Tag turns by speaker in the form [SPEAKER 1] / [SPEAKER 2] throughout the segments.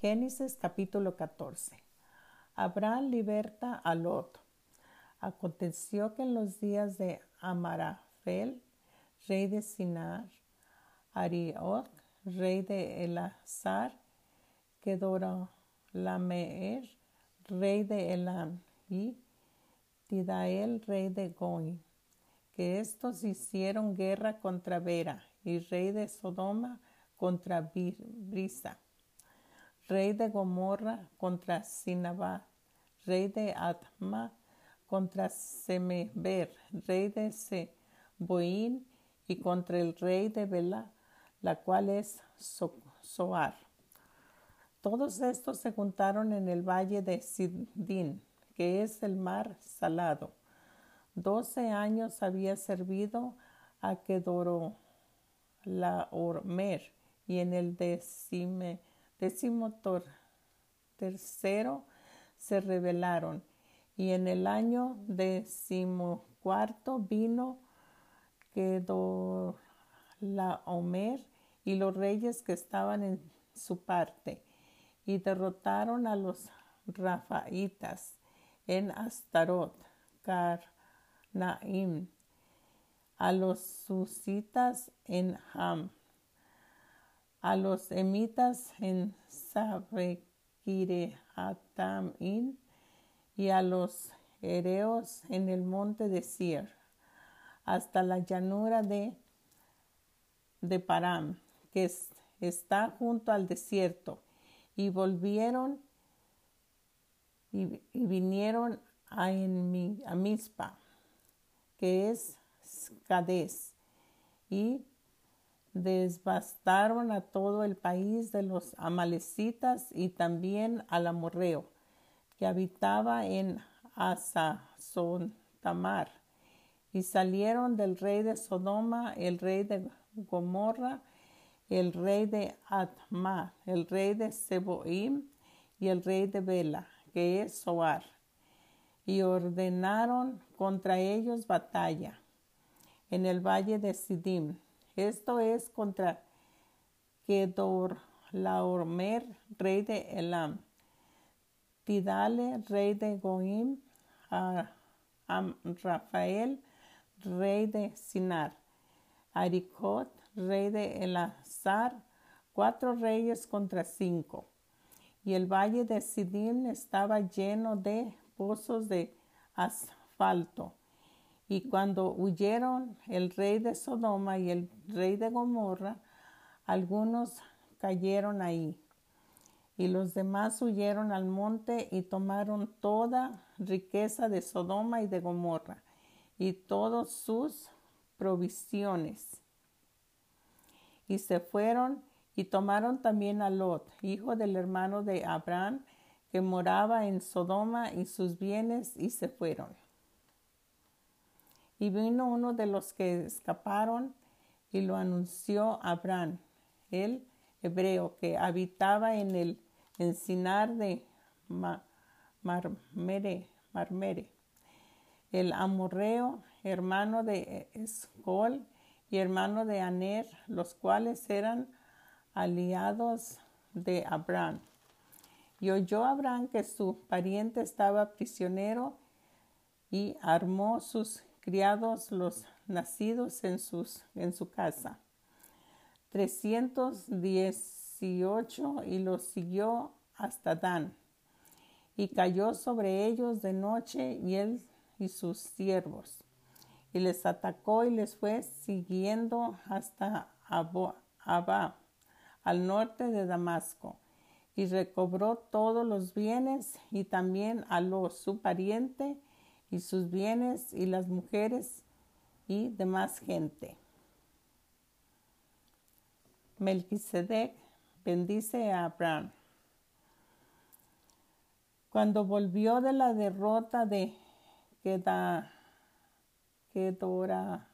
[SPEAKER 1] Génesis capítulo 14. Abraham liberta a Lot. Aconteció que en los días de Amarafel, rey de Sinar, Arioc, rey de Elazar, Lameer, rey de Elam, y Tidael, rey de Goim, que estos hicieron guerra contra Vera, y rey de Sodoma contra Brisa rey de Gomorra contra Sinabad, rey de Atma contra Semeber, rey de Seboín y contra el rey de Bela, la cual es Soar. Todos estos se juntaron en el valle de Sidín, que es el mar salado. Doce años había servido a Kedoro la Ormer, y en el decime décimo tercero se rebelaron y en el año decimocuarto vino quedó la Omer y los reyes que estaban en su parte y derrotaron a los Rafaitas en Astarot, Carnaim, a los Susitas en Ham, a los emitas en Sabekirehatamim y a los hereos en el monte de Sir, hasta la llanura de, de Param, que está junto al desierto, y volvieron y, vinieron a, en, a Mispa, que es Cades, y desbastaron a todo el país de los amalecitas y también al amorreo que habitaba en Asazontamar y salieron del rey de Sodoma, el rey de Gomorra, el rey de Atma, el rey de Seboim y el rey de Bela, que es Soar, y ordenaron contra ellos batalla en el valle de Sidim esto es contra Kedor Laormer, rey de Elam, Tidale, rey de Goim, Rafael, rey de Sinar, Aricot, rey de Elazar, cuatro reyes contra cinco. Y el valle de Sidim estaba lleno de pozos de asfalto y cuando huyeron el rey de Sodoma y el rey de Gomorra, algunos cayeron ahí. Y los demás huyeron al monte y tomaron toda riqueza de Sodoma y de Gomorra y todas sus provisiones. Y se fueron y tomaron también a Lot, hijo del hermano de Abraham, que moraba en Sodoma y sus bienes, y se fueron. Y vino uno de los que escaparon y lo anunció a Abraham, el hebreo que habitaba en el encinar de Marmere, Marmere, el amorreo, hermano de Escol y hermano de Aner, los cuales eran aliados de Abraham. Y oyó Abraham que su pariente estaba prisionero y armó sus criados los nacidos en, sus, en su casa. 318 y los siguió hasta Dan. Y cayó sobre ellos de noche y él y sus siervos. Y les atacó y les fue siguiendo hasta Abba, al norte de Damasco. Y recobró todos los bienes y también a los su pariente y sus bienes y las mujeres y demás gente. Melquisedec bendice a Abraham. Cuando volvió de la derrota de Kedora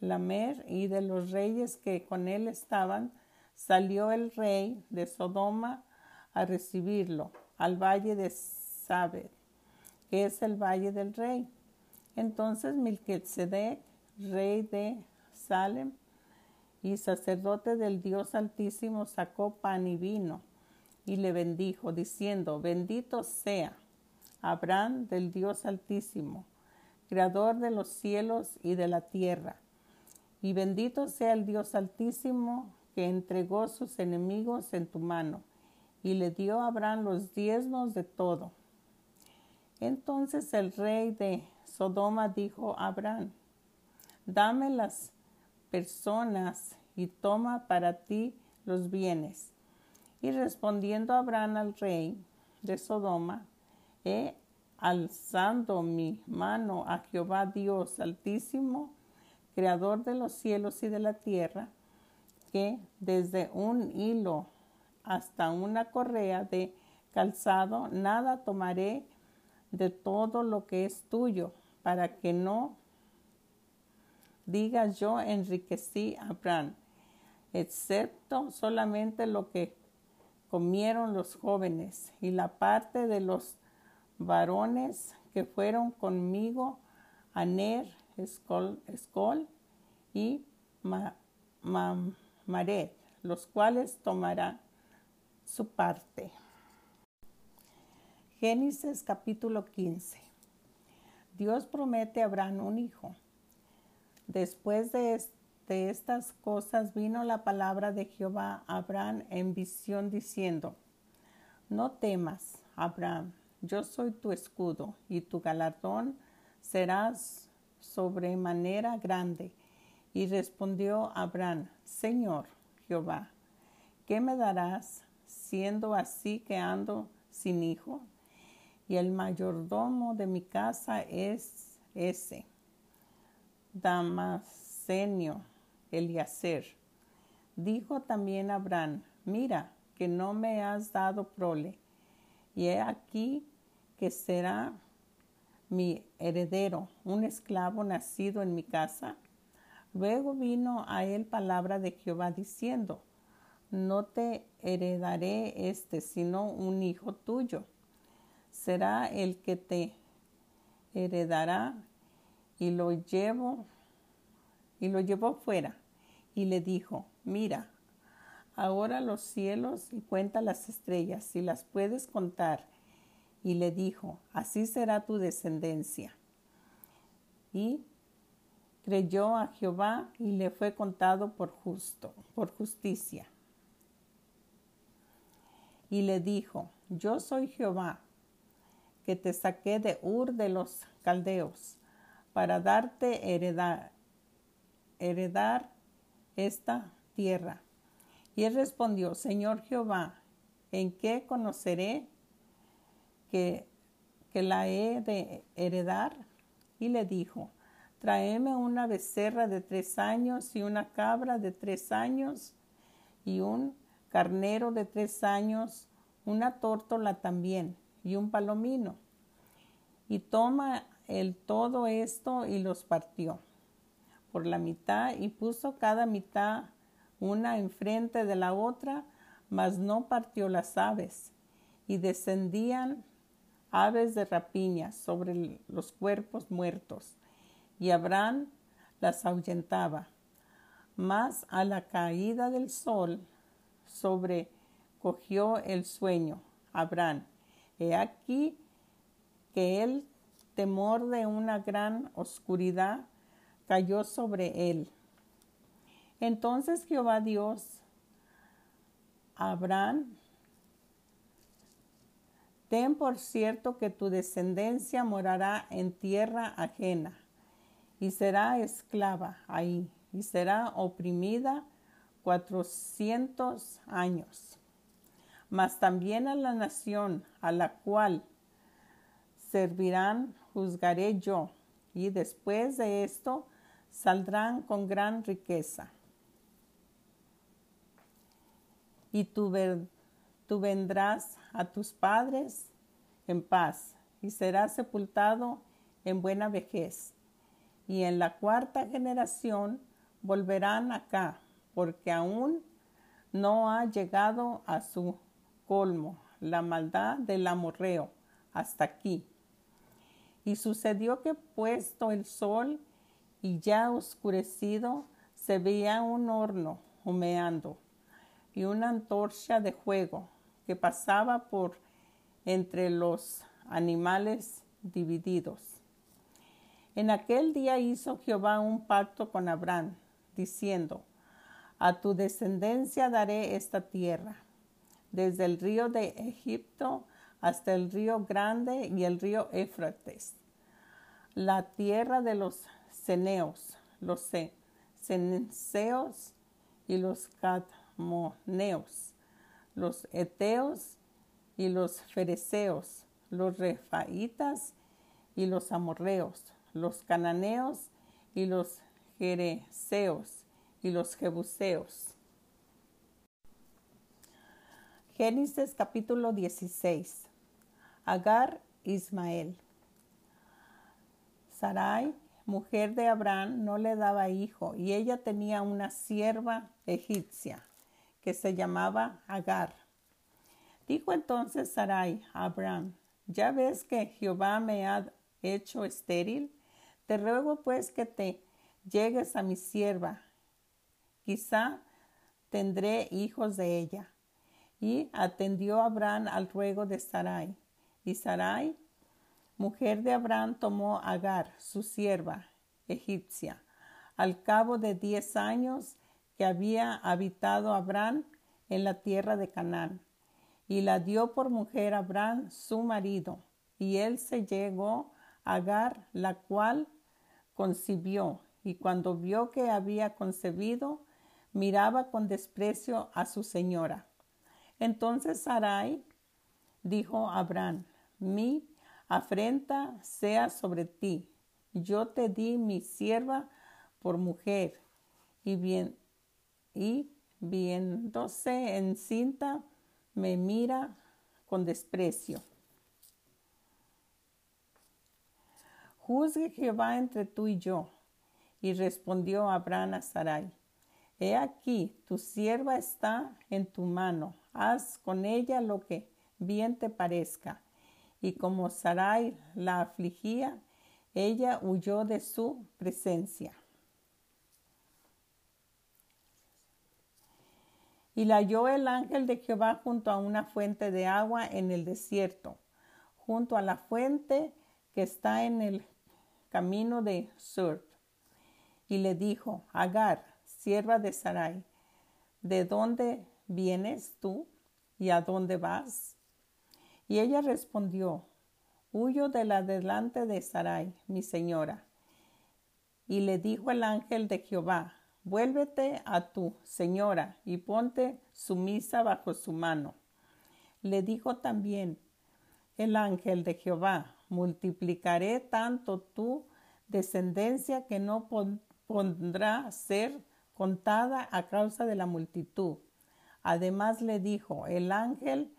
[SPEAKER 1] Lamer y de los reyes que con él estaban, salió el rey de Sodoma a recibirlo al valle de Sabed que es el valle del rey. Entonces Melquisedec, rey de Salem y sacerdote del Dios Altísimo, sacó pan y vino y le bendijo, diciendo, bendito sea Abraham del Dios Altísimo, Creador de los cielos y de la tierra. Y bendito sea el Dios Altísimo que entregó sus enemigos en tu mano y le dio a Abraham los diezmos de todo. Entonces el rey de Sodoma dijo a Abraham, dame las personas y toma para ti los bienes. Y respondiendo Abraham al rey de Sodoma, he alzando mi mano a Jehová Dios Altísimo, Creador de los cielos y de la tierra, que desde un hilo hasta una correa de calzado, nada tomaré de todo lo que es tuyo, para que no digas yo enriquecí a Abraham, excepto solamente lo que comieron los jóvenes y la parte de los varones que fueron conmigo, Aner, Escol, Escol y Maret, los cuales tomarán su parte. Génesis capítulo 15. Dios promete a Abraham un hijo. Después de, de estas cosas vino la palabra de Jehová a Abraham en visión diciendo, No temas, Abraham, yo soy tu escudo y tu galardón serás sobremanera grande. Y respondió Abraham, Señor Jehová, ¿qué me darás siendo así que ando sin hijo? Y el mayordomo de mi casa es ese, Damasenio Eliaser. Dijo también Abraham, mira que no me has dado prole, y he aquí que será mi heredero, un esclavo nacido en mi casa. Luego vino a él palabra de Jehová diciendo, no te heredaré este, sino un hijo tuyo. Será el que te heredará y lo llevo y lo llevó fuera y le dijo, mira, ahora los cielos y cuenta las estrellas, si las puedes contar y le dijo, así será tu descendencia. Y creyó a Jehová y le fue contado por justo, por justicia. Y le dijo, yo soy Jehová, que te saqué de Ur de los caldeos, para darte heredar, heredar esta tierra. Y él respondió, Señor Jehová, ¿en qué conoceré que, la he de heredar? Y le dijo, tráeme una becerra de tres años y una cabra de tres años y un carnero de tres años, una tórtola también y un palomino. Y toma el todo esto y los partió por la mitad y puso cada mitad una enfrente de la otra, mas no partió las aves. Y descendían aves de rapiña sobre los cuerpos muertos, y Abraham las ahuyentaba. Mas a la caída del sol sobrecogió el sueño Abraham. He aquí que el temor de una gran oscuridad cayó sobre él. Entonces Jehová Dios Abraham Ten por cierto que tu descendencia morará en tierra ajena y será esclava ahí y será oprimida cuatrocientos años. Mas también a la nación a la cual servirán juzgaré yo y después de esto saldrán con gran riqueza. Y tú, tú vendrás a tus padres en paz y serás sepultado en buena vejez. Y en la cuarta generación volverán acá, porque aún no ha llegado a su colmo la maldad del amorreo hasta aquí. Y sucedió que puesto el sol y ya oscurecido, se veía un horno humeando y una antorcha de fuego que pasaba por entre los animales divididos. En aquel día hizo Jehová un pacto con Abraham, diciendo, A tu descendencia daré esta tierra, desde el río de Egipto hasta el río grande y el río Éfrates, la tierra de los ceneos, los censeos y los catmoneos, los eteos y los fereceos, los refaitas y los amorreos, los cananeos y los jereceos y los jebuseos. Génesis capítulo 16. Agar Ismael. Sarai, mujer de Abraham, no le daba hijo y ella tenía una sierva egipcia que se llamaba Agar. Dijo entonces Sarai a Abraham, ya ves que Jehová me ha hecho estéril, te ruego pues que te llegues a mi sierva, quizá tendré hijos de ella. Y atendió Abraham al ruego de Sarai. Y Sarai, mujer de Abraham, tomó a Agar, su sierva egipcia, al cabo de diez años que había habitado Abraham en la tierra de Canaán, y la dio por mujer a Abraham, su marido, y él se llegó a Agar, la cual concibió, y cuando vio que había concebido, miraba con desprecio a su señora. Entonces Sarai dijo a Abraham, mi afrenta sea sobre ti. Yo te di mi sierva por mujer, y bien, y viéndose encinta, me mira con desprecio. Juzgue Jehová entre tú y yo. Y respondió Abraham a Sarai, He aquí, tu sierva está en tu mano, haz con ella lo que bien te parezca. Y como Sarai la afligía, ella huyó de su presencia. Y la halló el ángel de Jehová junto a una fuente de agua en el desierto, junto a la fuente que está en el camino de Sur. Y le dijo, Agar, sierva de Sarai, ¿de dónde vienes tú y a dónde vas? Y ella respondió, Huyo de la delante de Sarai, mi señora. Y le dijo el ángel de Jehová, Vuélvete a tu señora y ponte sumisa bajo su mano. Le dijo también el ángel de Jehová, multiplicaré tanto tu descendencia que no pondrá ser contada a causa de la multitud. Además le dijo el ángel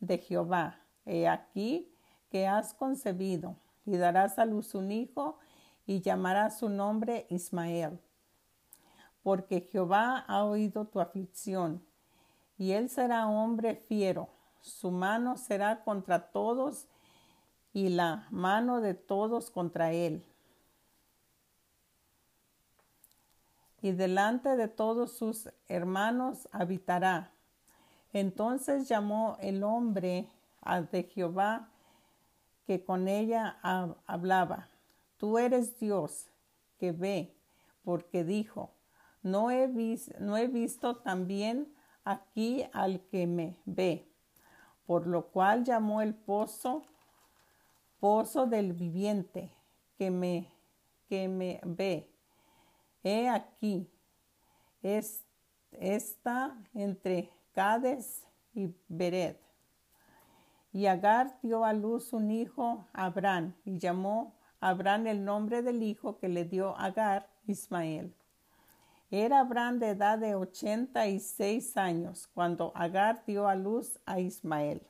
[SPEAKER 1] de Jehová, he aquí que has concebido y darás a luz un hijo y llamarás su nombre Ismael porque Jehová ha oído tu aflicción, y él será hombre fiero, su mano será contra todos, y la mano de todos contra él. Y delante de todos sus hermanos habitará. Entonces llamó el hombre de Jehová que con ella hablaba. Tú eres Dios que ve, porque dijo, no he, no he visto también aquí al que me ve, por lo cual llamó el pozo pozo del viviente que me, que me ve. He aquí, es, está entre Cades y Bered. Y Agar dio a luz un hijo, Abraham, y llamó Abraham el nombre del hijo que le dio Agar, Ismael. Era Abraham de edad de ochenta y seis años cuando Agar dio a luz a Ismael.